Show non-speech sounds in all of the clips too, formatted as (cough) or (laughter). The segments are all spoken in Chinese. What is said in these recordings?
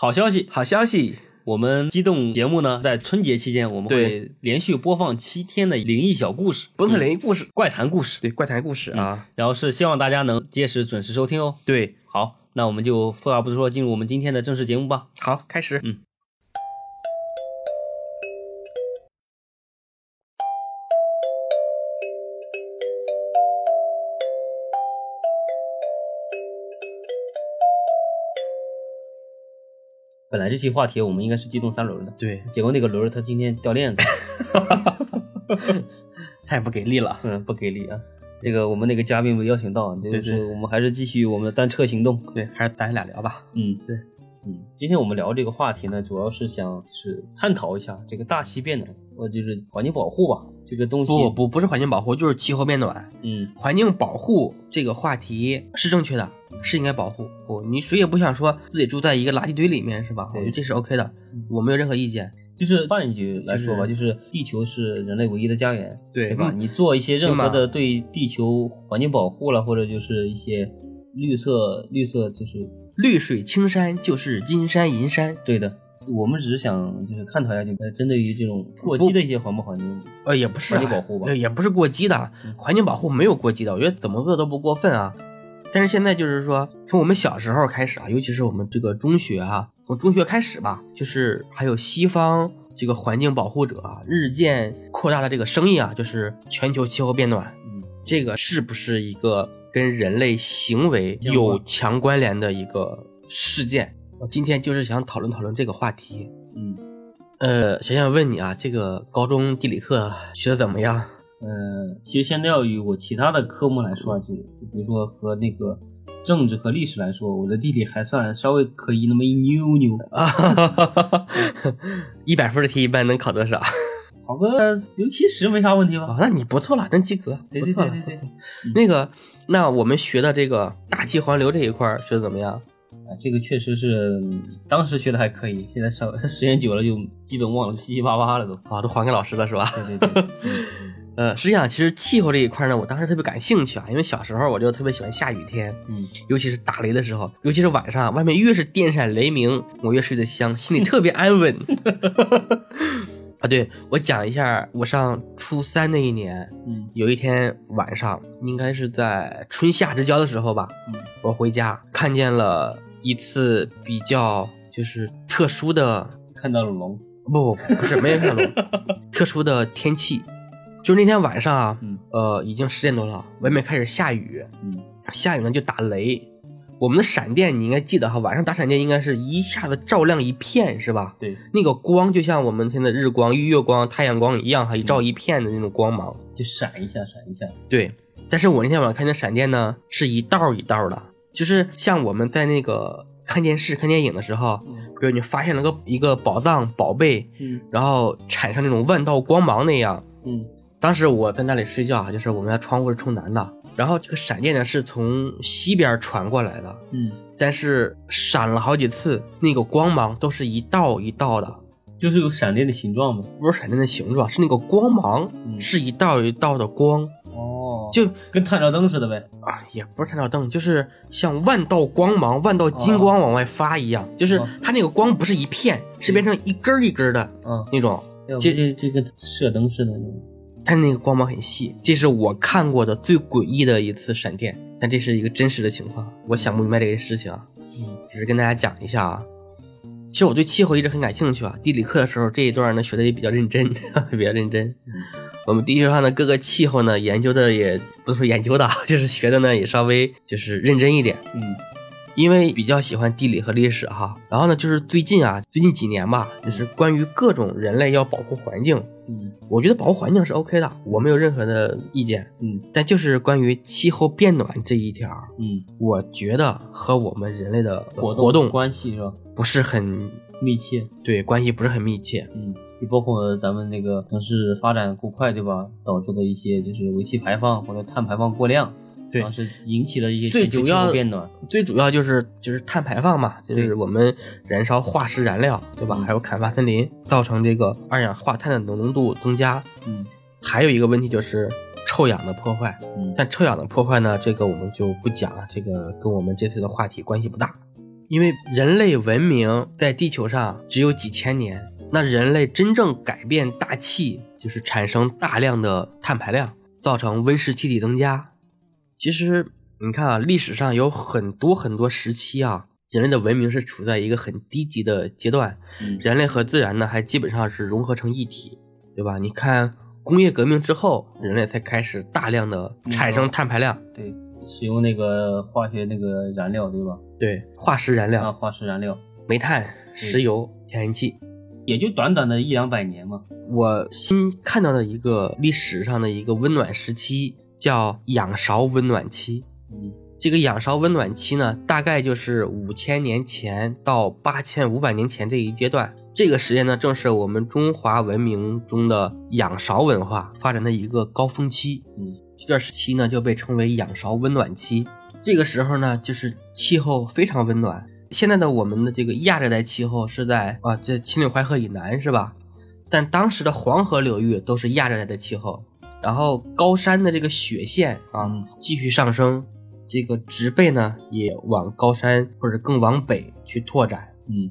好消息，好消息，我们机动节目呢，在春节期间我们会连续播放七天的灵异小故事，不是灵异故事，怪谈故事，对，怪谈故事啊。然后是希望大家能届时准时收听哦。对，好，那我们就废话不多说，进入我们今天的正式节目吧。好，开始。嗯。本来这期话题我们应该是机动三轮的，对，结果那个轮它今天掉链子，太 (laughs) 不给力了，嗯，不给力啊。那个我们那个嘉宾没邀请到，就是我们还是继续我们的单车行动，对，还是咱俩聊吧。嗯，对，嗯，今天我们聊这个话题呢，主要是想是探讨一下这个大气变暖，呃，就是环境保护吧。这个东西不不不是环境保护，就是气候变暖。嗯，环境保护这个话题是正确的，是应该保护。不，你谁也不想说自己住在一个垃圾堆里面，是吧？我觉得这是 OK 的，我没有任何意见。就是换一句来说吧，就是地球是人类唯一的家园，对对吧？你做一些任何的对地球环境保护了，或者就是一些绿色绿色，就是绿水青山就是金山银山，对的。我们只是想就是探讨一下，就针对于这种过激的一些环保环境，呃，也不是环境保护吧，也不是过激的，环境保护没有过激的，我觉得怎么做都不过分啊。但是现在就是说，从我们小时候开始啊，尤其是我们这个中学啊，从中学开始吧，就是还有西方这个环境保护者啊，日渐扩大的这个生意啊，就是全球气候变暖，嗯，这个是不是一个跟人类行为有强关联的一个事件？我今天就是想讨论讨论这个话题，嗯，呃，想想问你啊，这个高中地理课学的怎么样？嗯，其实相较于我其他的科目来说，就就比如说和那个政治和历史来说，我的地理还算稍微可以那么一扭扭啊。(laughs) 一百分的题一般能考多少？考个六七十没啥问题吧？那你不错了，能及格，不错了。对对对，那个，那我们学的这个大气环流这一块学的怎么样？啊，这个确实是当时学的还可以，现在上 (laughs) 时间久了就基本忘了七七八八了都啊，都还给老师了是吧？对对对，(laughs) 呃，实际上其实气候这一块呢，我当时特别感兴趣啊，因为小时候我就特别喜欢下雨天，嗯，尤其是打雷的时候，尤其是晚上，外面越是电闪雷鸣，我越睡得香，心里特别安稳。(laughs) 啊，对我讲一下，我上初三那一年，嗯，有一天晚上，应该是在春夏之交的时候吧，嗯，我回家看见了。一次比较就是特殊的，看到了龙，不不不是没有看到龙，(laughs) 特殊的天气，就是那天晚上啊，嗯，呃，已经十点多了，外面开始下雨，嗯，下雨呢就打雷，我们的闪电你应该记得哈，晚上打闪电应该是一下子照亮一片是吧？对，那个光就像我们现在日光、月光、太阳光一样哈，一照一片的那种光芒，就闪一下闪一下。对，但是我那天晚上看见闪电呢，是一道一道的。就是像我们在那个看电视、看电影的时候，比如你发现了个一个宝藏、宝贝，嗯，然后产生那种万道光芒那样，嗯，当时我在那里睡觉啊，就是我们家窗户是冲南的，然后这个闪电呢是从西边传过来的，嗯，但是闪了好几次，那个光芒都是一道一道的，就是有闪电的形状吗？不是闪电的形状，是那个光芒，是一道一道的光。哦，就跟探照灯似的呗。啊，也不是探照灯，就是像万道光芒、万道金光往外发一样，就是它那个光不是一片，是变成一根一根的，嗯，那种，这这这跟射灯似的那种。它那个光芒很细，这是我看过的最诡异的一次闪电，但这是一个真实的情况，我想不明白这个事情啊，嗯，只是跟大家讲一下啊。其实我对气候一直很感兴趣啊，地理课的时候这一段呢学的也比较认真，(laughs) 比较认真。我们地球上的各个气候呢研究的也不是说研究的，(laughs) 就是学的呢也稍微就是认真一点。嗯，因为比较喜欢地理和历史哈。然后呢，就是最近啊，最近几年吧，就是关于各种人类要保护环境。嗯，我觉得保护环境是 OK 的，我没有任何的意见。嗯，但就是关于气候变暖这一条，嗯，我觉得和我们人类的活活动关系是吧？不是很密切，对，关系不是很密切。嗯，就包括咱们那个城市发展过快，对吧？导致的一些就是尾气排放或者碳排放过量。对，是引起了一些最主要变暖，最主要就是就是碳排放嘛，就是我们燃烧化石燃料，对吧？还有砍伐森林，造成这个二氧化碳的浓度增加。嗯，还有一个问题就是臭氧的破坏。嗯，但臭氧的破坏呢，这个我们就不讲了，这个跟我们这次的话题关系不大。因为人类文明在地球上只有几千年，那人类真正改变大气，就是产生大量的碳排量，造成温室气体增加。其实你看啊，历史上有很多很多时期啊，人类的文明是处在一个很低级的阶段，嗯人类和自然呢还基本上是融合成一体，对吧？你看工业革命之后，人类才开始大量的产生碳排量，对，使用那个化学那个燃料，对吧？对，化石燃料、啊，化石燃料，煤炭、石油、天然气。也就短短的一两百年嘛。我新看到的一个历史上的一个温暖时期叫仰韶温暖期。嗯这个仰韶温暖期呢，大概就是五千年前到八千五百年前这一阶段。这个时间呢，正是我们中华文明中的仰韶文化发展的一个高峰期。嗯这段时期呢，就被称为仰韶温暖期。这个时候呢，就是气候非常温暖。现在的我们的这个亚热带气候是在啊，这秦岭淮河以南是吧？但当时的黄河流域都是亚热带的气候，然后高山的这个雪线啊继续上升，这个植被呢也往高山或者更往北去拓展。嗯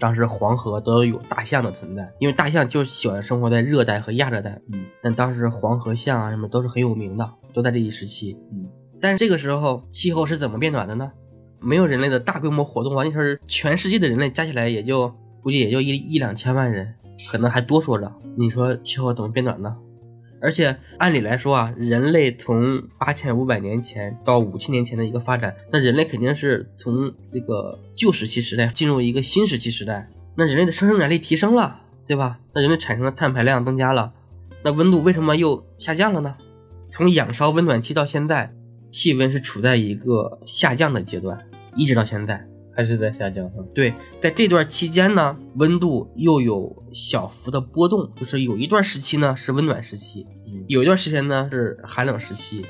当时黄河都有大象的存在，因为大象就喜欢生活在热带和亚热带。嗯但当时黄河象啊什么都是很有名的，都在这一时期。嗯但是这个时候气候是怎么变暖的呢？没有人类的大规模活动完全是全世界的人类加起来也就估计也就一一两千万人，可能还多说着。你说气候怎么变暖呢？而且按理来说啊，人类从八千五百年前到五千年前的一个发展，那人类肯定是从这个旧石器时代进入一个新石器时代，那人类的生产力提升了，对吧？那人类产生的碳排量增加了，那温度为什么又下降了呢？从仰韶温暖期到现在，气温是处在一个下降的阶段，一直到现在。还是在下降哈。对，在这段期间呢，温度又有小幅的波动，就是有一段时期呢是温暖时期，嗯有一段时间呢是寒冷时期。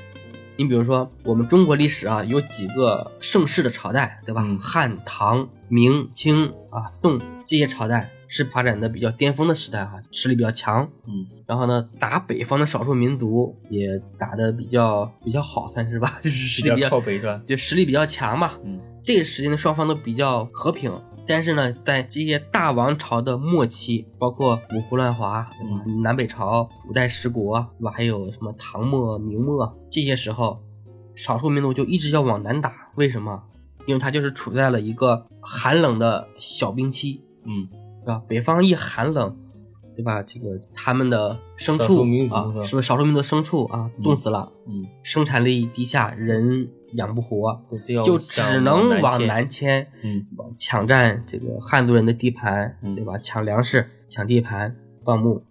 你比如说，我们中国历史啊，有几个盛世的朝代，对吧？嗯汉、唐、明、清啊、宋这些朝代是发展的比较巅峰的时代哈、实力比较强。嗯然后呢，打北方的少数民族也打得比较比较好，算是吧，(laughs) 就是实力比较靠北是吧？就实力比较强嘛。嗯这个时间的双方都比较和平，但是呢，在这些大王朝的末期，包括五胡乱华、南北朝、五代十国，对吧？还有什么唐末、明末这些时候，少数民族就一直要往南打，为什么？因为它就是处在了一个寒冷的小冰期，嗯对吧？北方一寒冷，对吧？这个他们的牲畜啊是不是少数民族牲畜啊，冻死了，嗯，生产力低下，人养不活，就只能往。南迁，嗯抢占这个汉族人的地盘，嗯对吧？抢粮食、抢地盘、放牧。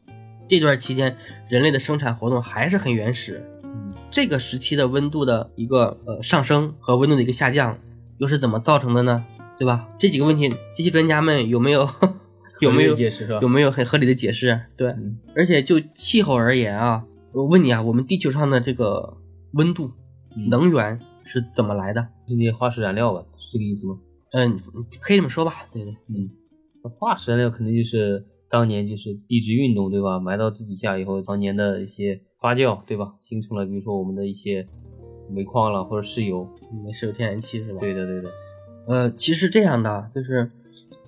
这段期间，人类的生产活动还是很原始。嗯这个时期的温度的一个呃上升和温度的一个下降，又是怎么造成的呢？对吧？这几个问题，这些专家们有没有 (laughs) 有没有解释是吧有没有很合理的解释？对，嗯而且就气候而言啊，我问你啊，我们地球上的这个温度、嗯能源是怎么来的？是那些化石燃料吧？是这个意思吗？嗯，可以这么说吧。对对，嗯，化石燃料肯定就是当年就是地质运动对吧？埋到地底下以后，当年的一些发酵对吧？形成了比如说我们的一些煤矿了或者石油。没是有天然气是吧？对的对的。呃，其实这样的就是，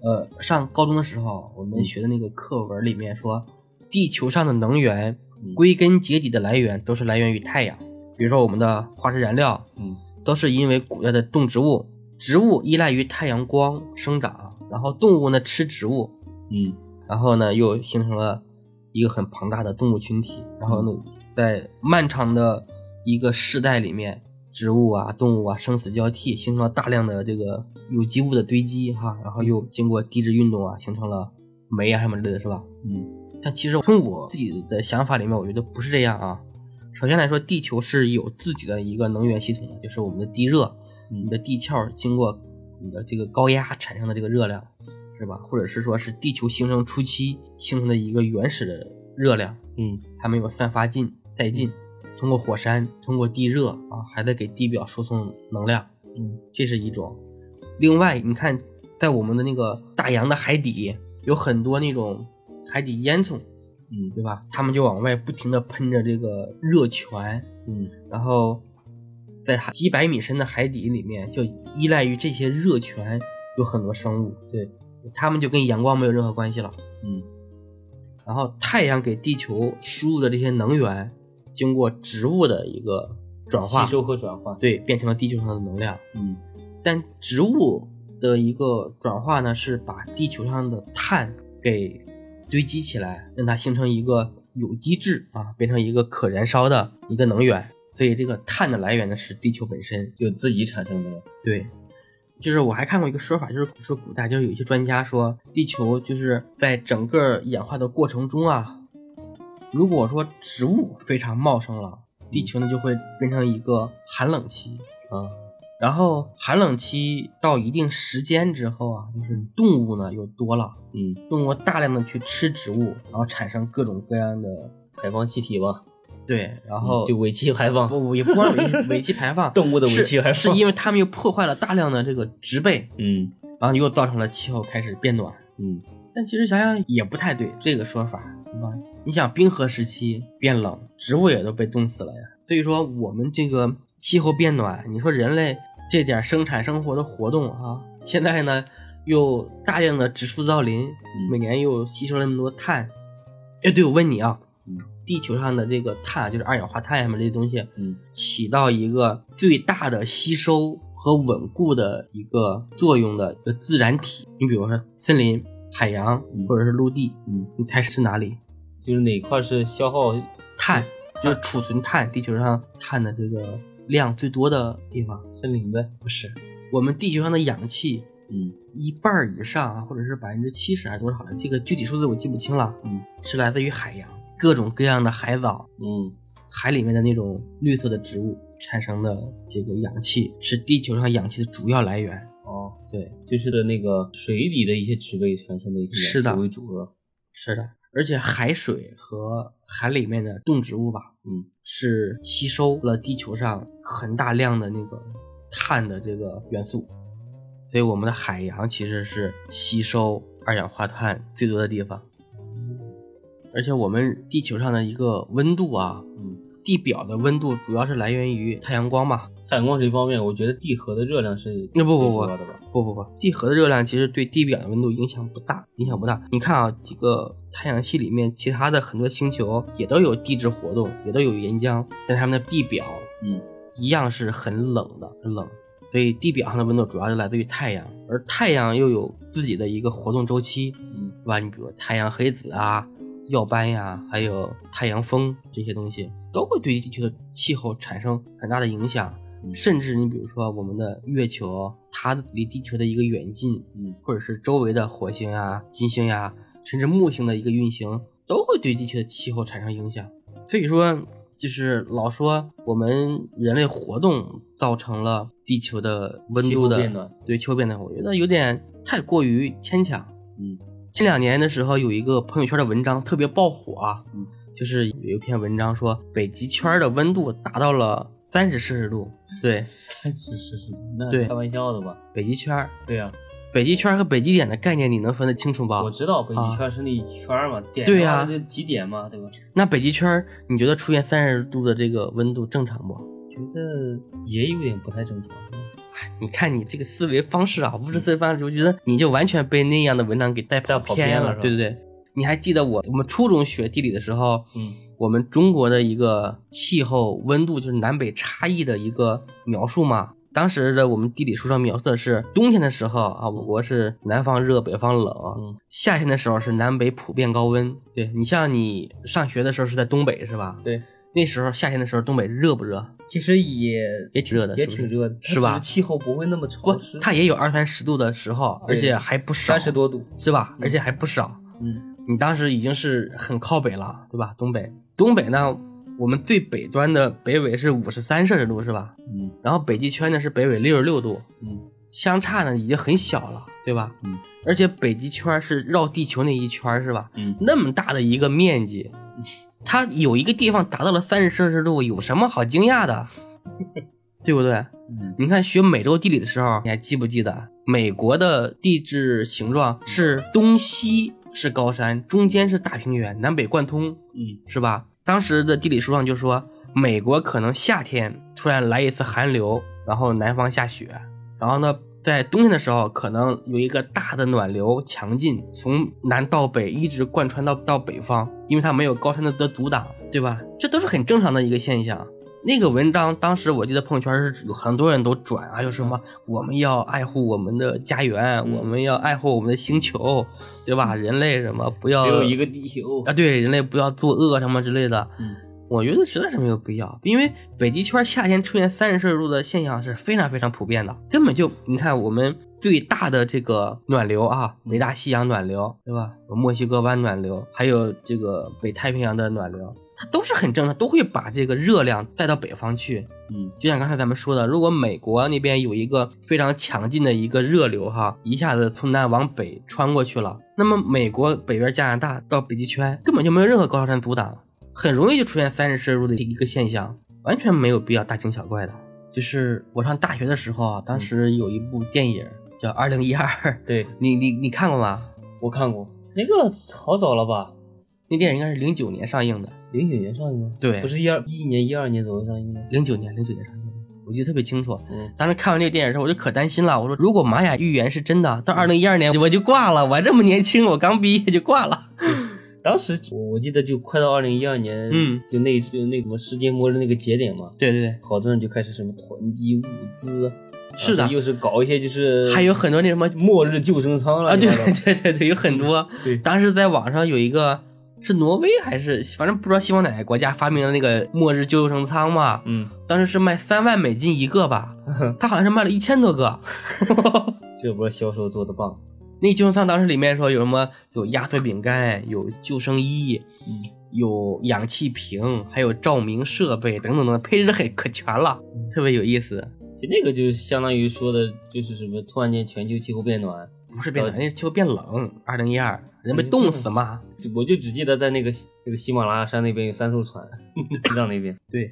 呃，上高中的时候我们学的那个课文里面说，地球上的能源嗯。归根结底的来源都是来源于太阳。比如说我们的化石燃料，嗯都是因为古代的动植物，植物依赖于太阳光生长，然后动物呢吃植物，嗯然后呢又形成了一个很庞大的动物群体，然后呢在漫长的一个世代里面，植物啊动物啊生死交替，形成了大量的这个有机物的堆积哈，然后又经过地质运动啊形成了煤啊什么之类的是吧？嗯但其实从我自己的想法里面，我觉得不是这样啊。首先来说，地球是有自己的一个能源系统的，就是我们的地热，你的地壳经过你的这个高压产生的这个热量，是吧？或者是说是地球形成初期形成的一个原始的热量，嗯还没有散发尽殆尽，通过火山，通过地热啊，还在给地表输送能量，嗯这是一种。另外，你看，在我们的那个大洋的海底，有很多那种海底烟囱，嗯对吧？他们就往外不停的喷着这个热泉，嗯然后在几百米深的海底里面，就依赖于这些热泉有很多生物，对，它们就跟阳光没有任何关系了。嗯然后太阳给地球输入的这些能源，经过植物的一个转化，吸收和转化，对，变成了地球上的能量。嗯但植物的一个转化呢，是把地球上的碳给堆积起来，让它形成一个有机质啊，变成一个可燃烧的一个能源。所以这个碳的来源呢是地球本身。就自己产生的，对，就是我还看过一个说法，就是说古代就是有一些专家说，地球就是在整个演化的过程中啊，如果说植物非常茂盛了，地球呢就会变成一个寒冷期啊，然后寒冷期到一定时间之后啊，就是动物呢又多了，嗯，动物大量的去吃植物，然后产生各种各样的排放气体吧，对，然后就尾气排放，不不也不光尾尾气排放，(laughs) 动物的尾气排放，是因为它们又破坏了大量的这个植被，嗯。然后又造成了气候开始变暖。嗯但其实想想也不太对，这个说法，对吧？你想冰河时期变冷，植物也都被冻死了呀。所以说我们这个气候变暖，你说人类这点生产生活的活动啊，现在呢又大量的植树造林，每年又吸收了那么多碳。哎，对，我问你啊，嗯地球上的这个碳，就是二氧化碳什么这些东西，嗯起到一个最大的吸收和稳固的一个作用的一个自然体。你比如说森林、海洋嗯或者是陆地，嗯，你猜是哪里？就是哪块是消耗碳，就是储存碳，地球上碳的这个量最多的地方。森林呗，不是，我们地球上的氧气嗯一半儿以上啊，或者是百分之七十还是多少的，这个具体数字我记不清了。嗯是来自于海洋，各种各样的海藻，嗯海里面的那种绿色的植物产生的这个氧气，是地球上氧气的主要来源。哦，对，就是的那个水里的一些植被产生的一些是的为主是吧？是的，而且海水和海里面的动植物吧，嗯是吸收了地球上很大量的那个碳的这个元素，所以我们的海洋其实是吸收二氧化碳最多的地方。而且我们地球上的一个温度啊，嗯，地表的温度主要是来源于太阳光嘛。太阳光这方面，我觉得地核的热量是那不不不？不不不，地核的热量其实对地表的温度影响不大，影响不大。你看啊，几个太阳系里面其他的很多星球也都有地质活动，也都有岩浆，但它们的地表嗯一样是很冷的，很冷。所以地表上的温度主要就来自于太阳，而太阳又有自己的一个活动周期，嗯对吧？你比如太阳黑子啊、耀斑呀，还有太阳风这些东西，都会对地球的气候产生很大的影响。嗯。甚至你比如说我们的月球，它离地球的一个远近，嗯。或者是周围的火星呀、金星呀，甚至木星的一个运行，都会对地球的气候产生影响。所以说，就是老说我们人类活动造成了地球的温度的变暖。对气候变暖，我觉得有点太过于牵强。嗯。近两年的时候，有一个朋友圈的文章特别爆火啊，嗯。就是有一篇文章说北极圈的温度达到了三十摄氏度。对，(laughs) 三十摄氏度，那对开玩笑的吧？北极圈，对呀、北极圈和北极点的概念你能分得清楚吧？我知道北极啊圈是那一圈嘛，点对呀这几点嘛，对吧？那北极圈，你觉得出现三十度的这个温度正常不？觉得也有点不太正常。你看你这个思维方式啊，物质思维方式，我觉得你就完全被那样的文章给带跑带跑偏了是吧对对对，你还记得我我们初中学地理的时候，嗯我们中国的一个气候温度就是南北差异的一个描述嘛？当时的我们地理书上描述的是冬天的时候啊，我国是南方热，北方冷；嗯夏天的时候是南北普遍高温。对你像你上学的时候是在东北是吧？对，那时候夏天的时候东北热不热？其实也也挺热的，也挺热的，是吧气候不会那么不潮湿，，它也有二三十度的时候，而且还不少，三十多度。是吧？嗯而且还不少。嗯你当时已经是很靠北了，对吧？东北，东北呢，我们最北端的北纬是五十三摄氏度，是吧？嗯然后北极圈呢是北纬六十六度，嗯相差呢已经很小了，对吧？嗯而且北极圈是绕地球那一圈，是吧？嗯，那么大的一个面积，它有一个地方达到了三十摄氏度，有什么好惊讶的？(laughs) 对不对？嗯你看学美洲地理的时候，你还记不记得美国的地质形状是东西是高山，中间是大平原，南北贯通，嗯是吧？当时的地理书上就说，美国可能夏天突然来一次寒流，然后南方下雪，然后呢，在冬天的时候，可能有一个大的暖流强劲，从南到北一直贯穿到到北方，因为它没有高山的的阻挡，对吧？这都是很正常的一个现象。那个文章当时我记得朋友圈是有很多人都转啊，有什么我们要爱护我们的家园，我们要爱护我们的星球，对吧？人类什么不要只有一个地球啊，对，人类不要作恶什么之类的。嗯，我觉得实在是没有必要，因为北极圈夏天出现三十摄氏度的现象是非常非常普遍的，根本就你看我们最大的这个暖流啊，北大西洋暖流，对吧？墨西哥湾暖流，还有这个北太平洋的暖流。它都是很正常，都会把这个热量带到北方去。嗯，就像刚才咱们说的，如果美国那边有一个非常强劲的一个热流，哈，一下子从南往北穿过去了，那么美国北边加拿大到北极圈根本就没有任何高考山阻挡，很容易就出现三十摄氏度的一个现象，完全没有必要大惊小怪的。就是我上大学的时候啊，当时有一部电影叫《二零一二》，对你你你看过吗？我看过，那个好早了吧？那电影应该是零九年上映的。零九年上映吗？对，不是一二一一年、一二年左右上映吗？零九年，零九年上映的，我记得特别清楚。嗯，当时看完这个电影的时候，我就可担心了。我说，如果玛雅预言是真的，到二零一二年我就挂了。我还这么年轻，我刚毕业就挂了。当时我我记得就快到二零一二年，嗯，就那就那什么世界末日那个节点嘛。对对对，好多人就开始什么囤积物资，是的，又是搞一些就是还有很多那什么末日救生舱了啊，对对对对，有很多。对，当时在网上有一个。是挪威还是反正不知道西方哪个国家发明了那个末日救生舱嘛？嗯，当时是卖三万美金一个吧？(laughs) 他好像是卖了一千多个，(laughs) 这波销售做的棒。那救生舱当时里面说有什么？有压缩饼干，有救生衣，嗯，有氧气瓶，还有照明设备等等等，配置很可全了，特别有意思。就那个就相当于说的就是什么？突然间全球气候变暖。不是变暖，那是气候变冷。二零一二，人被冻死嘛？我就只记得在那个那个喜马拉雅山那边有三艘船，(laughs) 西藏那边。对，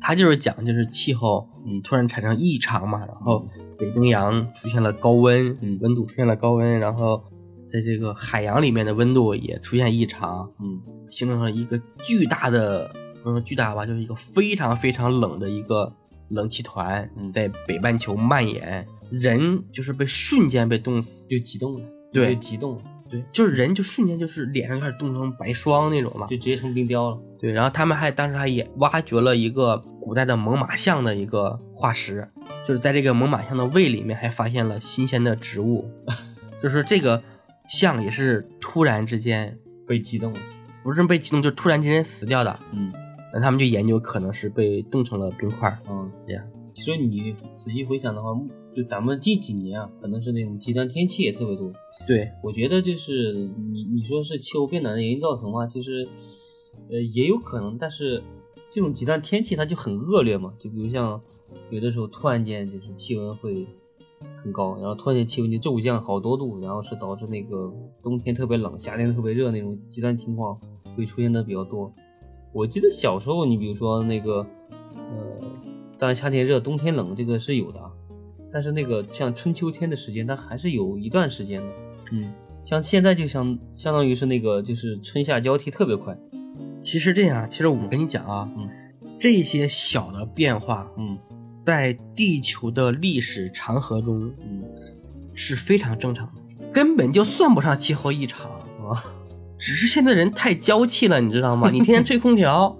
他就是讲就是气候，嗯，突然产生异常嘛，然后北冰洋出现了高温，嗯，温度出现了高温，然后在这个海洋里面的温度也出现异常，嗯，形成了一个巨大的，不说巨大吧，就是一个非常非常冷的一个冷气团在北半球蔓延。人就是被瞬间被冻死，就激动了，对，激动了，对，就是人就瞬间就是脸上开始冻成白霜那种嘛，就直接成冰雕了。对，然后他们还当时还也挖掘了一个古代的猛犸象的一个化石，就是在这个猛犸象的胃里面还发现了新鲜的植物，(laughs) 就是这个象也是突然之间被激动了，不是被激动，就突然之间死掉的。嗯，那他们就研究可能是被冻成了冰块。嗯，这样。其实你仔细回想的话，就咱们近几年啊，可能是那种极端天气也特别多。对，我觉得就是你你说是气候变暖的原因造成吗？其实，呃，也有可能。但是这种极端天气它就很恶劣嘛，就比如像有的时候突然间就是气温会很高，然后突然间气温就骤降好多度，然后是导致那个冬天特别冷，夏天特别热那种极端情况会出现的比较多。我记得小时候，你比如说那个，呃。当然，夏天热，冬天冷，这个是有的。但是那个像春秋天的时间，它还是有一段时间的。嗯，像现在就相相当于是那个就是春夏交替特别快。其实这样，其实我跟你讲啊，嗯，这些小的变化，嗯，在地球的历史长河中，嗯，是非常正常的，根本就算不上气候异常啊。只是现在人太娇气了，你知道吗？你天天吹空调。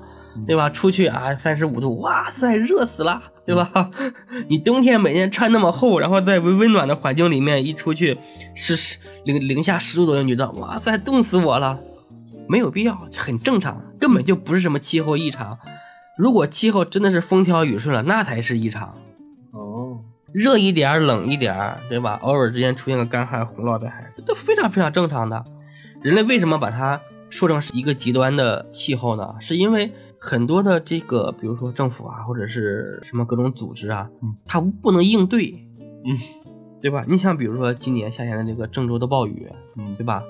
对吧？出去啊，三十五度，哇塞，热死了，对吧？(laughs) 你冬天每天穿那么厚，然后在温温暖的环境里面一出去，是十零零下十度左右，你知道，哇塞，冻死我了。没有必要，很正常，根本就不是什么气候异常。如果气候真的是风调雨顺了，那才是异常。哦，热一点，冷一点，对吧？偶尔之间出现个干旱、洪涝灾害，这都非常非常正常的。人类为什么把它说成是一个极端的气候呢？是因为。很多的这个，比如说政府啊，或者是什么各种组织啊，嗯，它不能应对，嗯，对吧？你像，比如说今年夏天的这个郑州的暴雨，嗯，对吧？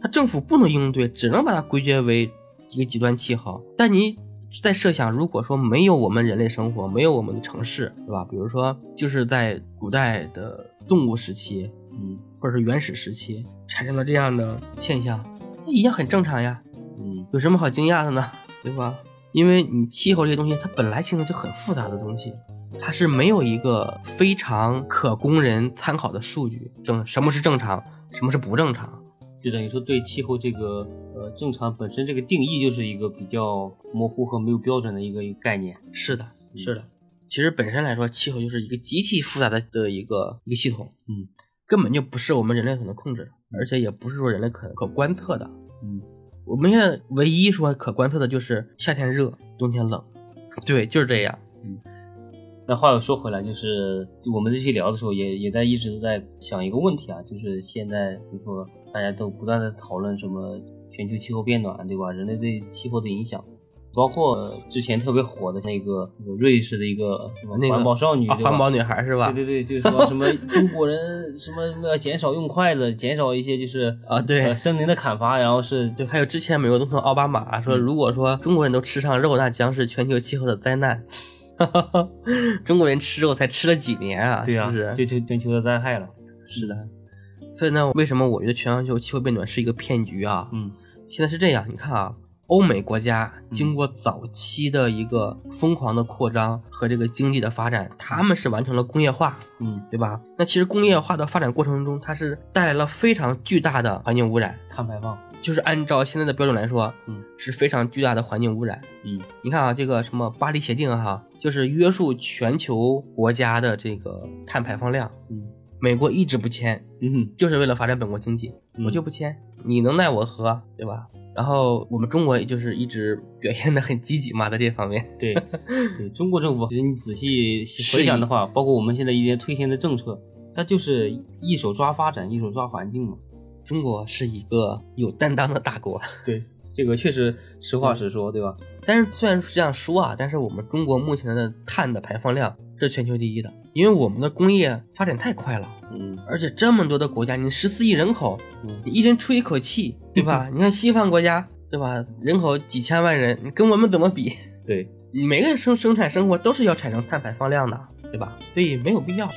它政府不能应对，只能把它归结为一个极端气候。但你在设想，如果说没有我们人类生活，没有我们的城市，对吧？比如说就是在古代的动物时期，嗯，或者是原始时期产生了这样的现象，那一样很正常呀，嗯，有什么好惊讶的呢？(laughs) 对吧？因为你气候这些东西，它本来形成就很复杂的东西，它是没有一个非常可供人参考的数据，正什么是正常，什么是不正常。就等于说对气候这个呃正常本身这个定义就是一个比较模糊和没有标准的一个一个概念。是的，是的。其实本身来说，气候就是一个极其复杂的的一个一个系统，嗯，根本就不是我们人类所能控制的，而且也不是说人类可可观测的。嗯，我们现在唯一说可观测的就是夏天热，冬天冷，对，就是这样。嗯那话又说回来，就是我们这期聊的时候也也在一直都在想一个问题啊，就是现在比如说大家都不断的讨论什么全球气候变暖，对吧？人类对气候的影响，包括之前特别火的那个那个瑞士的一个什么那个环保少女，环保女孩是吧？对对对，就是说什么 (laughs) 中国人什么什么要减少用筷子，减少一些就是啊对呃森林的砍伐，然后是对，还有之前美国总统奥巴马说，嗯如果说中国人都吃上肉，那将是全球气候的灾难。(laughs) 中国人吃肉才吃了几年啊？对呀、是不是？对全全球的灾害了。是的。所以呢，为什么我觉得全球气候变暖是一个骗局啊？嗯现在是这样，你看啊，欧美国家经过早期的一个疯狂的扩张和这个经济的发展，他们是完成了工业化，嗯，对吧？那其实工业化的发展过程中，它是带来了非常巨大的环境污染，碳排放，就是按照现在的标准来说，嗯。是非常巨大的环境污染。嗯。你看啊，这个什么巴黎协定哈，就是约束全球国家的这个碳排放量，嗯。美国一直不签，嗯就是为了发展本国经济，嗯。我就不签，你能奈我何，对吧？然后我们中国也就是一直表现的很积极嘛，在这方面。对 (laughs) 对，中国政府其实你仔细回想的话，包括我们现在一些推行的政策，它就是一手抓发展，一手抓环境嘛。中国是一个有担当的大国，(laughs) 对，这个确实实话实说，对吧？但是虽然是这样说啊，但是我们中国目前的碳的排放量是全球第一的，因为我们的工业发展太快了。嗯而且这么多的国家，你十四亿人口，嗯你一人出一口气，对吧？(laughs) 你看西方国家，对吧？人口几千万人，你跟我们怎么比？(laughs) 对，你每个人生生产生活都是要产生碳排放量的，对吧？所以没有必要去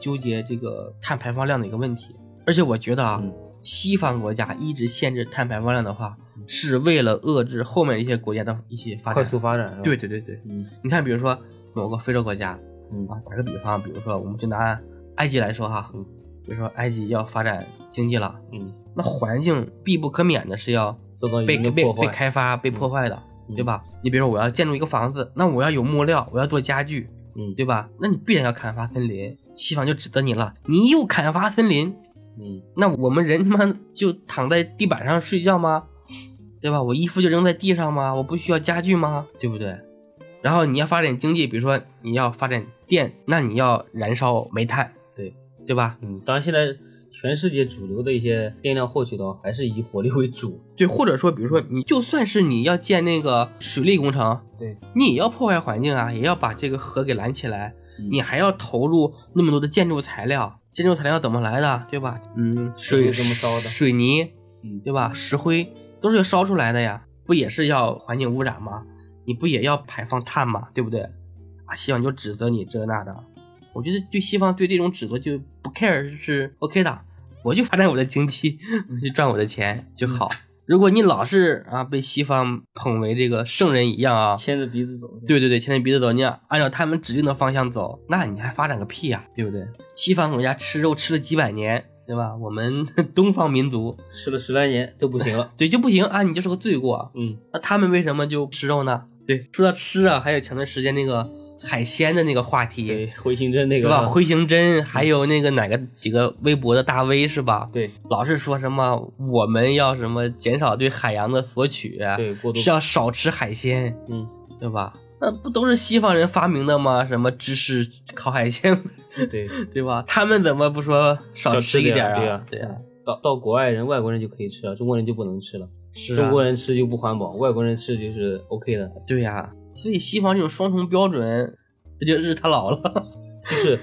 纠结这个碳排放量的一个问题。而且我觉得啊，嗯西方国家一直限制碳排放量的话，是为了遏制后面一些国家的一些发展。快速发展，对，对对对，嗯你看，比如说某个非洲国家，嗯啊，打个比方，比如说我们就拿埃及来说哈，嗯比如说埃及要发展经济了，嗯，那环境必不可免的是要遭到被被被开发、被破坏的，嗯对吧？你比如说我要建筑一个房子，那我要有木料，我要做家具，嗯对吧？那你必然要砍伐森林，西方就指责你了，你又砍伐森林，嗯那我们人他妈就躺在地板上睡觉吗？对吧？我衣服就扔在地上吗？我不需要家具吗？对不对？然后你要发展经济，比如说你要发展电，那你要燃烧煤炭，对对吧？嗯，当然现在全世界主流的一些电量获取的还是以火力为主，对，或者说，比如说你就算是你要建那个水利工程，对，你也要破坏环境啊，也要把这个河给拦起来，嗯你还要投入那么多的建筑材料，建筑材料怎么来的，对吧？嗯，水是这么烧的水泥，嗯对吧？石灰都是要烧出来的呀，不也是要环境污染吗？你不也要排放碳吗？对不对？啊，西方就指责你这那的，我觉得对西方对这种指责就不 care 是 OK 的，我就发展我的经济，我去赚我的钱就好。如果你老是啊被西方捧为这个圣人一样啊，牵着鼻子走，对对对，牵着鼻子走，你要按照他们指定的方向走，那你还发展个屁呀、对不对？西方国家吃肉吃了几百年，对吧？我们 (laughs) 东方民族吃了十来年都不行了，(laughs) 对就不行啊，你就是个罪过。嗯那他们为什么就吃肉呢？对，说到吃啊，还有前段时间那个海鲜的那个话题，对，回形针那个对吧？回形针，还有那个哪个几个微博的大 V 是吧？对老是说什么我们要什么减少对海洋的索取，对过度是要少吃海鲜，嗯对吧？那不都是西方人发明的吗？什么芝士烤海鲜，对，(laughs) 对吧？他们怎么不说少少吃一点啊？对呀对呀、到到国外人外国人就可以吃了，中国人就不能吃了。是啊中国人吃就不环保，外国人吃就是 OK 的。对呀、所以西方这种双重标准，这 (laughs) 就日他老了。(laughs) 就是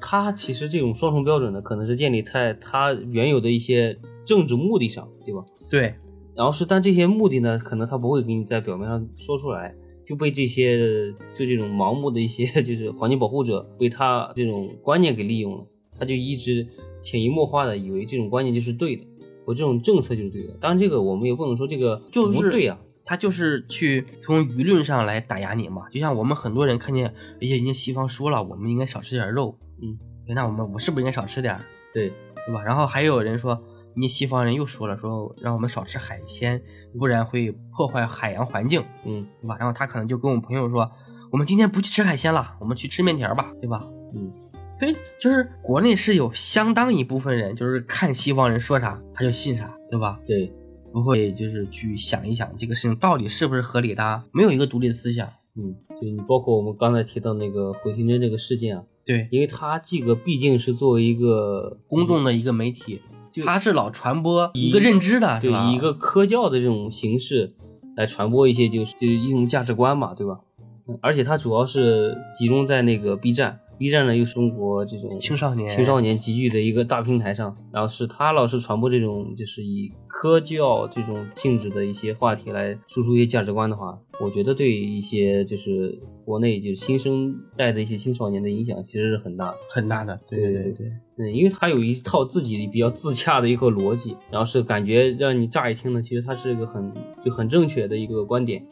他其实这种双重标准呢，可能是建立在他原有的一些政治目的上，对吧？对，然后是，但这些目的呢，可能他不会给你在表面上说出来，就被这些就这种盲目的一些就是环境保护者被他这种观念给利用了，他就一直潜移默化的以为这种观念就是对的，我这种政策就是对的。当然，这个我们也不能说这个就是不对啊、他就是去从舆论上来打压你嘛。就像我们很多人看见，哎呀，人家西方说了，我们应该少吃点肉，嗯，那我们我是不是应该少吃点，对，对吧？然后还有人说，人家西方人又说了，说让我们少吃海鲜，不然会破坏海洋环境，嗯对吧？然后他可能就跟我朋友说，我们今天不去吃海鲜了，我们去吃面条吧，对吧？嗯，所以就是国内是有相当一部分人，就是看西方人说啥他就信啥，对吧？对，不会就是去想一想这个事情到底是不是合理的，没有一个独立的思想。嗯，就你包括我们刚才提到那个回形针这个事件啊，对，因为它这个毕竟是作为一个公众的一个媒体，就他是老传播以一个认知的，对吧以一个科教的这种形式来传播一些就是就是一种价值观嘛，对吧？嗯而且它主要是集中在那个 B 站，B 站呢又是中国这种青少年青少年集聚的一个大平台上，然后是他老是传播这种就是以科教这种性质的一些话题来输出一些价值观的话，我觉得对一些就是国内就是新生代的一些青少年的影响其实是很大的。很大的，对对对对，嗯，因为他有一套自己比较自洽的一个逻辑，然后是感觉让你乍一听呢，其实他是一个很就很正确的一个观点，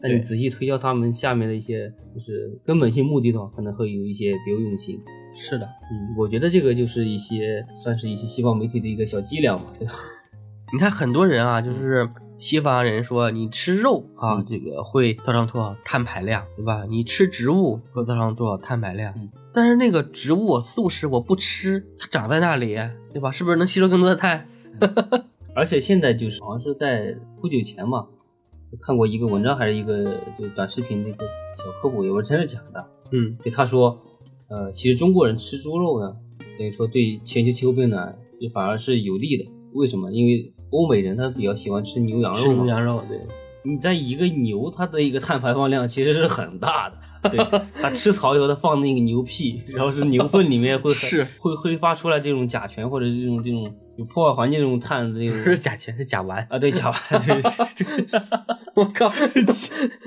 但你仔细推敲他们下面的一些就是根本性目的的话，可能会有一些别有用心。是的，嗯，我觉得这个就是一些算是一些西方媒体的一个小伎俩嘛，对吧？(laughs) 你看很多人啊，就是西方人说你吃肉啊，嗯这个会造成多少碳排量，对吧？你吃植物会造成多少碳排量？嗯但是那个植物素食我不吃，它长在那里，对吧？是不是能吸收更多的碳？(laughs) 而且现在就是好像是在不久前嘛，看过一个文章还是一个就短视频的一个小科普，也不是真的假的，嗯，就他说，呃，其实中国人吃猪肉呢，等于说对全球气候变暖就反而是有利的。为什么？因为欧美人他比较喜欢吃牛羊肉吃。牛羊肉，对，你在一个牛，它的一个碳排放量其实是很大的。对，它吃草以后，它放那个牛屁，然后是牛粪里面会是会挥发出来这种甲醛或者这种这种有破坏环境这种碳的这不种是甲醛，是甲烷。啊，对甲烷，(laughs) 对对对我靠，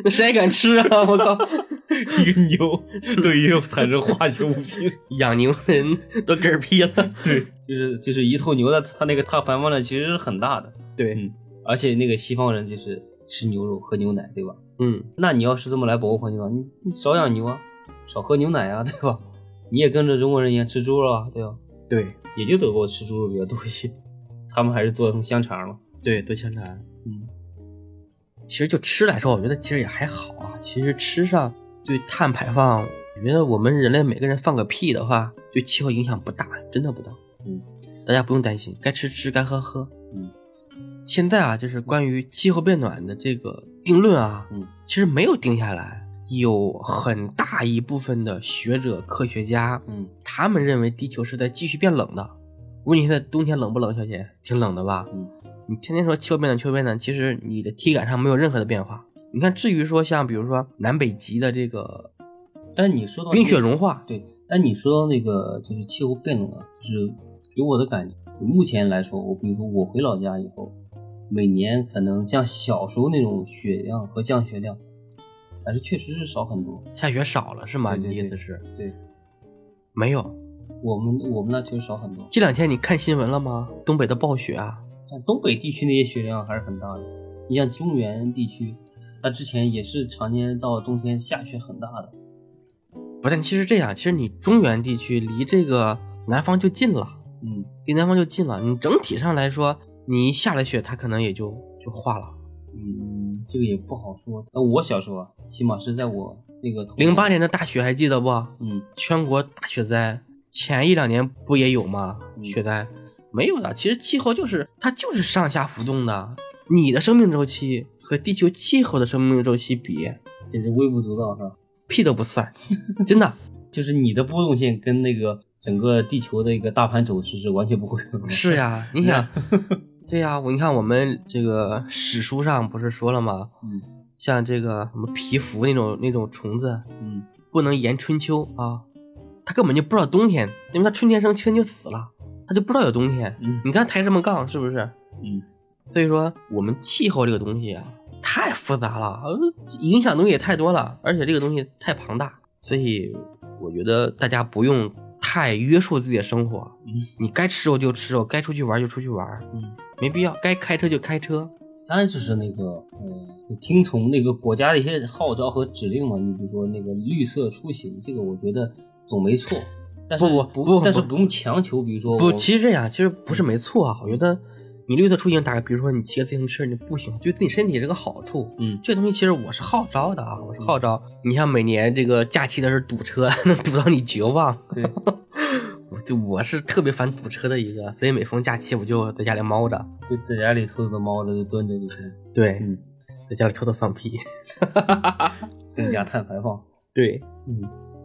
那谁还敢吃啊？我靠，(laughs) 一个牛对于产生化学物品。养牛的人都嗝屁了。对，就是就是一头牛的，它那个碳排放量其实是很大的。对，嗯，而且那个西方人就是吃牛肉喝牛奶，对吧？嗯，那你要是这么来保护环境的话，你你少养牛啊，少喝牛奶啊，(laughs) 对吧？你也跟着中国人一样吃猪肉啊，对吧？对也就德国吃猪肉比较多一些，他们还是做成香肠嘛。对，做香肠。嗯，其实就吃来说，我觉得其实也还好啊。其实吃上对碳排放，我觉得我们人类每个人放个屁的话，对气候影响不大，真的不大。嗯，大家不用担心，该吃吃，该喝喝。嗯，现在啊，就是关于气候变暖的这个定论啊，嗯，其实没有定下来。有很大一部分的学者、科学家，嗯，他们认为地球是在继续变冷的。问你现在冬天冷不冷，小姐？挺冷的吧？嗯，你天天说气候变暖，气候变暖，其实你的体感上没有任何的变化。你看，至于说像比如说南北极的这个但是你说到冰雪融化，对，但你说到那个就是气候变冷啊，就是给我的感觉，目前来说，我比如说我回老家以后，每年可能像小时候那种雪量和降雪量，还是确实是少很多。下雪少了是吗？你的意思是？对，没有。我们我们那确实少很多，这两天你看新闻了吗？东北的暴雪啊，但东北地区那些雪量还是很大的。你像中原地区，它之前也是常年到冬天下雪很大的。不但其实这样，其实你中原地区离这个南方就近了，嗯，离南方就近了。你整体上来说，你一下了雪，它可能也就就化了。嗯，这个也不好说。那我小时候啊，起码是在我那个零八，年的大雪还记得不？嗯，全国大雪灾，前一两年不也有吗？嗯雪灾没有的。其实气候就是它就是上下浮动的。你的生命周期和地球气候的生命周期比，简直微不足道，是吧？屁都不算，真的。(laughs) 就是你的波动性跟那个整个地球的一个大盘走势是完全不会。是呀，(laughs) 你想，对呀，我你看我们这个史书上不是说了吗？嗯像这个什么皮肤那种那种虫子，嗯不能言春秋啊，它根本就不知道冬天，因为它春天生，秋天就死了，它就不知道有冬天。嗯你看抬什么杠，是不是？嗯，所以说，我们气候这个东西啊，太复杂了，呃影响东西也太多了，而且这个东西太庞大，所以我觉得大家不用太约束自己的生活。嗯你该吃肉就吃肉，该出去玩就出去玩，嗯，没必要。该开车就开车，当然就是那个，呃，听从那个国家的一些号召和指令嘛。你比如说那个绿色出行，这个我觉得总没错，但是不不不不但是不用强求。比如说不，其实这样其实不是没错啊。我觉得你绿色出行，大概比如说你骑个自行车，你步行，对自己身体是个好处。嗯这东西其实我是号召的啊，我是号召。你像每年这个假期的时候堵车，(laughs) 能堵到你绝望。对，(laughs) 我就我是特别烦堵车的一个，所以每逢假期我就在家里猫着。就在家里偷偷的猫着就蹲着就是，对，嗯，在家里偷偷放屁。(laughs) 增加碳排放。对，嗯，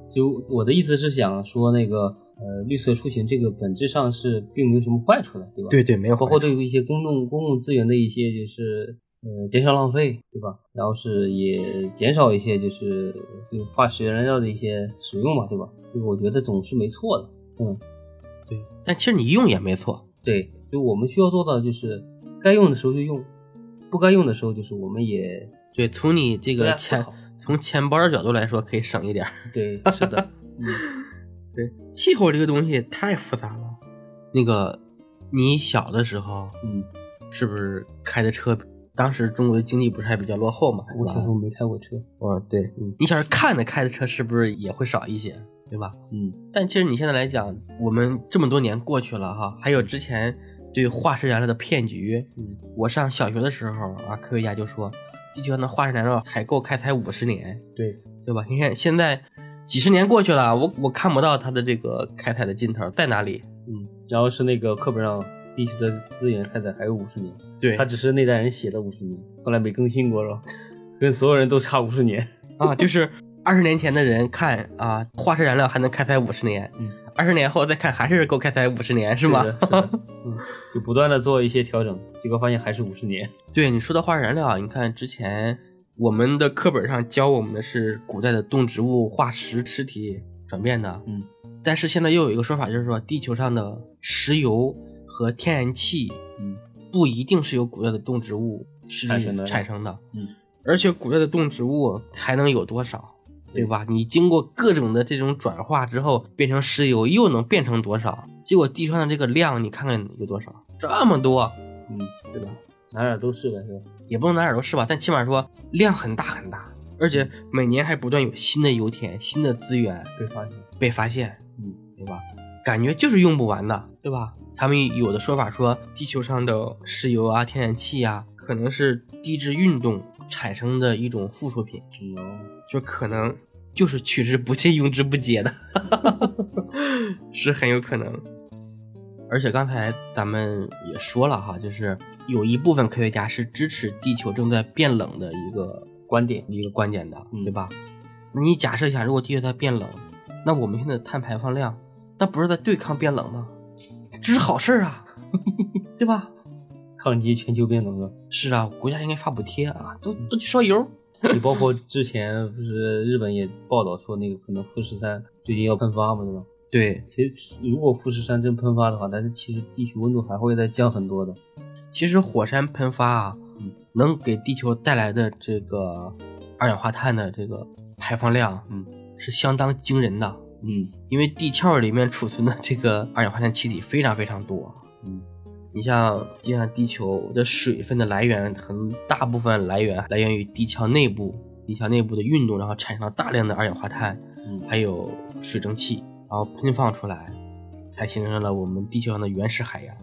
就我的意思是想说那个呃，绿色出行这个本质上是并没有什么坏处的，对吧？对对，没有包括对于一些公共公共资源的一些就是呃减少浪费，对吧？然后是也减少一些就是就化石燃料的一些使用嘛，对吧？这个我觉得总是没错的。嗯，对，但其实你用也没错。对，就我们需要做到的就是该用的时候就用，不该用的时候就是我们也对，从你这个钱从钱包的角度来说，可以省一点儿。对，是的，嗯，(laughs) 对，气候这个东西太复杂了。那个，你小的时候嗯，是不是开的车？当时中国的经济不是还比较落后嘛？我小时候没开过车，哦，对，嗯你小时候看的开的车是不是也会少一些？对吧？嗯但其实你现在来讲，我们这么多年过去了哈，还有之前对化石燃料的骗局，嗯，我上小学的时候啊，科学家就说，地球上的化石燃料采购开采五十年，对，对吧？你看现在几十年过去了，我我看不到它的这个开采的尽头在哪里。嗯，然后是那个课本上地球的资源开采还有五十年，对他只是那代人写的五十年，从来没更新过是吧？(laughs) 跟所有人都差五十年。(laughs) 啊，就是二十年前的人看啊，化石燃料还能开采五十年，嗯，二十年后再看还是够开采五十年，是吗？(laughs) 嗯，就不断的做一些调整，结果发现还是五十年。对你说的化石燃料啊，你看之前我们的课本上教我们的是古代的动植物化石尸体转变的，嗯，但是现在又有一个说法，就是说地球上的石油和天然气，嗯，不一定是由古代的动植物尸体产生的产生的，嗯，而且古代的动植物才能有多少？对吧？你经过各种的这种转化之后，变成石油，又能变成多少？结果地球上的这个量，你看看有多少？这么多，嗯，对吧？哪哪都是的，是吧？也不能拿耳朵试吧，但起码说量很大很大，而且每年还不断有新的油田、新的资源被发现。被发现，嗯，对吧？感觉就是用不完的，对吧？他们有的说法说，地球上的石油啊、天然气啊，可能是地质运动产生的一种附属品，嗯，就可能就是取之不尽、用之不竭的，(laughs) 是很有可能。而且刚才咱们也说了哈，就是有一部分科学家是支持地球正在变冷的一个观点一个观点的，嗯对吧？那你假设一下，如果地球在变冷，那我们现在的碳排放量，那不是在对抗变冷吗？这是好事儿啊，(laughs) 对吧？抗击全球变冷啊。是啊，国家应该发补贴啊，都都去烧油。(laughs) 你包括之前不是日本也报道说那个可能富士山最近要喷发嘛，对吧？对，其实如果富士山真喷发的话，但是其实地球温度还会再降很多的。其实火山喷发啊，嗯。能给地球带来的这个二氧化碳的这个排放量，嗯，是相当惊人的。嗯。因为地壳里面储存的这个二氧化碳气体非常非常多。嗯。你像，就像地球的水分的来源，很大部分来源来源于地壳内部，地壳内部的运动，然后产生了大量的二氧化碳，嗯，还有水蒸气，然后喷放出来，才形成了我们地球上的原始海洋。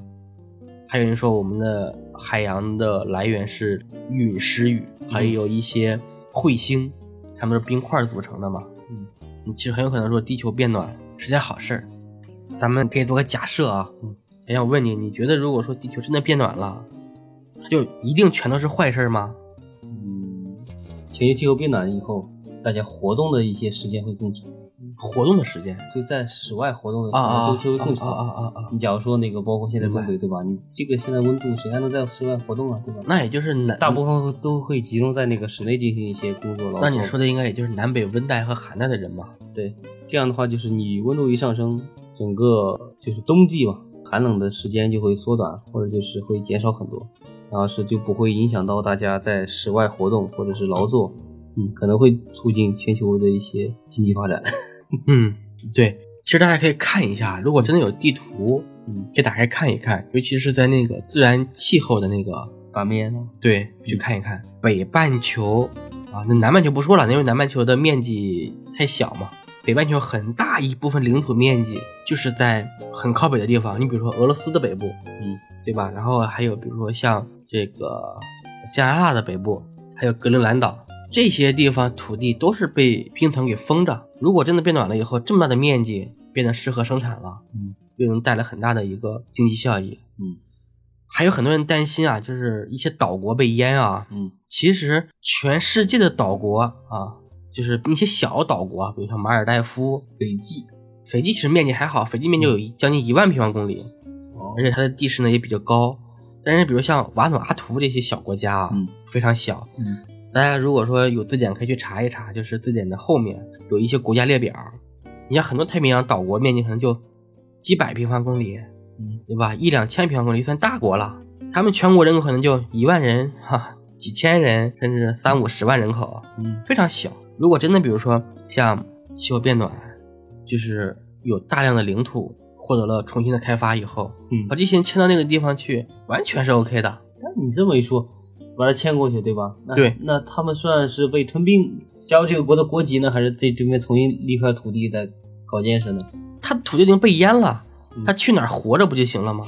还有人说，我们的海洋的来源是陨石雨，还有一些彗星，它们是冰块组成的嘛。嗯，你其实很有可能说地球变暖是件好事儿。咱们可以做个假设啊，嗯，哎，我问你，你觉得如果说地球真的变暖了，它就一定全都是坏事儿吗？嗯，全球气候变暖以后，大家活动的一些时间会更长，活动的时间就在室外活动的啊啊周期会更长。啊啊啊！你假如说那个，包括现在东北对吧？你这个现在温度，谁还能在室外活动啊？对吧？那也就是南大部分都会集中在那个室内进行一些工作劳作。那你说的应该也就是南北温带和寒带的人嘛？对，这样的话就是你温度一上升，整个就是冬季嘛，寒冷的时间就会缩短，或者就是会减少很多，然后是就不会影响到大家在室外活动或者是劳作，嗯，可能会促进全球的一些经济发展。(laughs) 嗯，对。其实大家可以看一下，如果真的有地图，嗯可以打开看一看，尤其是在那个自然气候的那个把面呢？对，去看一看北半球啊，那南半球不说了，因为南半球的面积太小嘛。北半球很大一部分领土面积就是在很靠北的地方，你比如说俄罗斯的北部，嗯，对吧？然后还有比如说像这个加拿大的北部，还有格陵兰岛这些地方，土地都是被冰层给封着。如果真的变暖了以后，这么大的面积变得适合生产了，嗯，又能带来很大的一个经济效益，嗯，还有很多人担心啊，就是一些岛国被淹啊，嗯，其实全世界的岛国啊，就是那些小岛国，比如像马尔代夫、斐济，斐济其实面积还好，斐济面积有一将近一万平方公里，哦。而且它的地势呢也比较高。但是比如像瓦努阿图这些小国家啊，嗯。非常小。嗯大家如果说有字典，可以去查一查，就是字典的后面有一些国家列表。你像很多太平洋岛国面积可能就几百平方公里，嗯对吧？一两千平方公里算大国了。他们全国人口可能就一万人，哈，几千人，甚至三五十万人口，嗯非常小。如果真的比如说像气候变暖，就是有大量的领土获得了重新的开发以后，嗯把这些人迁到那个地方去，完全是 OK 的。那你这么一说，把它迁过去，对吧？那对那他们算是被吞并，加入这个国的国籍呢，还是在这边重新立块土地再搞建设呢？他土地已经被淹了嗯，他去哪儿活着不就行了吗？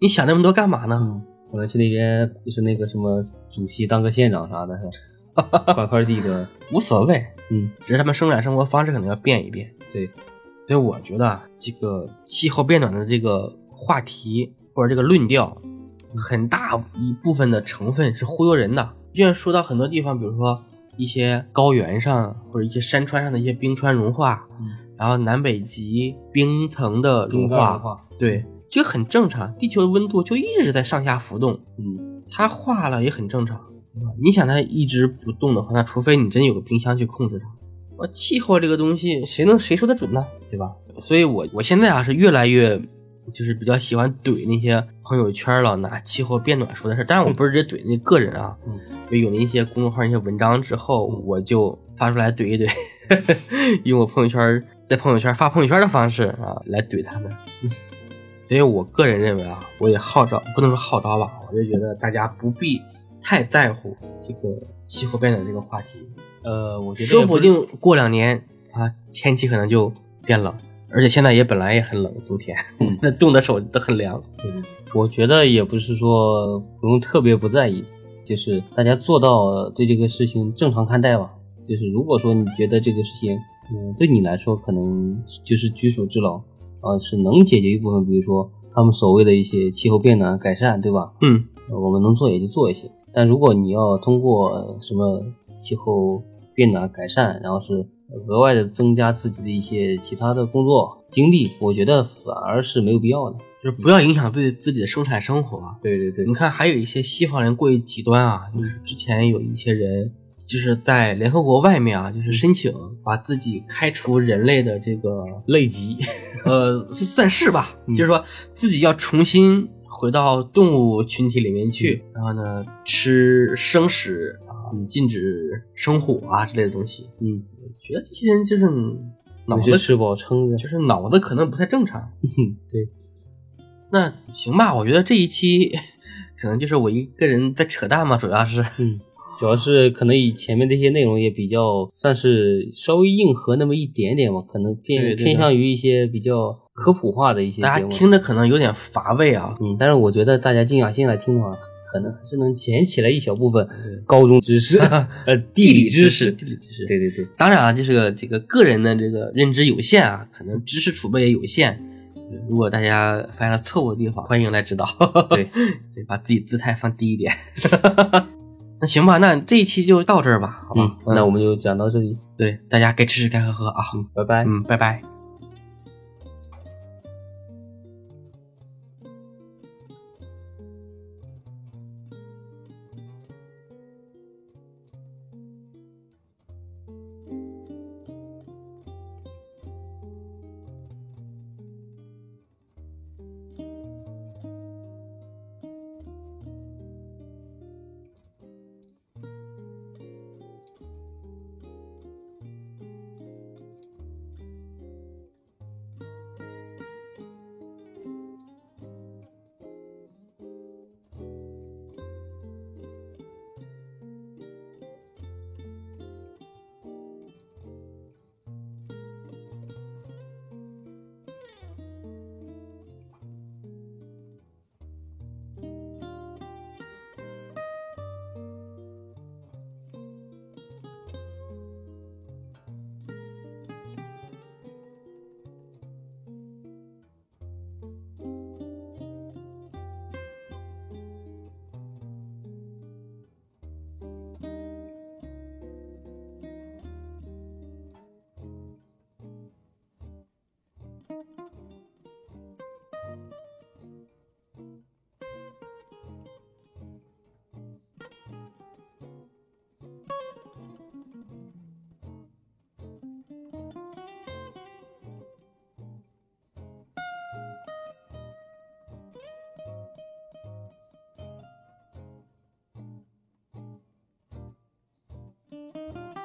你想那么多干嘛呢？嗯，可能去那边就是那个什么主席当个县长啥的，是吧？划块地的，无所谓，嗯，只是他们生产生活方式可能要变一变。对，所以我觉得啊这个气候变暖的这个话题或者这个论调，很大一部分的成分是忽悠人的。就像说到很多地方，比如说一些高原上或者一些山川上的一些冰川融化，嗯，然后南北极冰层的融化，融化对，这个很正常。地球的温度就一直在上下浮动，嗯，它化了也很正常，你想它一直不动的话，那除非你真有个冰箱去控制它。我气候这个东西，谁能谁说得准呢？对吧？所以我我现在啊是越来越就是比较喜欢怼那些朋友圈了拿气候变暖说的事儿，当然我不是直接怼那个人啊，嗯，就有了一些公众号一些文章之后，我就发出来怼一怼，(laughs) 用我朋友圈在朋友圈发朋友圈的方式啊来怼他们。(laughs) 所以我个人认为啊，我也号召，不能说号召吧，我就觉得大家不必太在乎这个气候变暖这个话题，呃，我觉得说不定过两年啊，天气可能就变冷，而且现在也本来也很冷，冬天，嗯 (laughs) 那冻的手都很凉。我觉得也不是说不用特别不在意，就是大家做到对这个事情正常看待吧。就是如果说你觉得这个事情，嗯，对你来说可能就是举手之劳，啊，是能解决一部分，比如说他们所谓的一些气候变暖改善，对吧？嗯，呃我们能做也就做一些。但如果你要通过呃什么气候变暖改善，然后是额外的增加自己的一些其他的工作经历，我觉得反而是没有必要的。就是不要影响对自己的生产生活啊。对对对你看，还有一些西方人过于极端啊，就是之前有一些人就是在联合国外面啊，就是申请把自己开除人类的这个类级，呃，算是吧，嗯就是说自己要重新回到动物群体里面去，然后呢，吃生食啊，禁止生火啊之类的东西。嗯，我觉得这些人就是脑子吃饱撑的，就是脑子可能不太正常。(laughs) 对，(laughs) 那行吧，我觉得这一期 (laughs) 可能就是我一个人在扯淡嘛，主要是。嗯，主要是可能以前面这些内容也比较算是稍微硬核那么一点点吧，可能偏偏向于一些比较科普化的一些。大家听着可能有点乏味啊。嗯，但是我觉得大家静下心来听的话，可能还是能捡起来一小部分高中知识，(laughs) 呃，地理知识。地理知识。对对对，当然啊，这是个这个个人的这个认知有限啊，可能知识储备也有限。如果大家发现了错误的地方，欢迎来指导。对 (laughs) 对，把自己姿态放低一点。(laughs) 那行吧，那这一期就到这儿吧，好吧？嗯，那我们就讲到这里，对大家该吃吃该喝喝啊。嗯，拜拜。嗯，拜拜。Música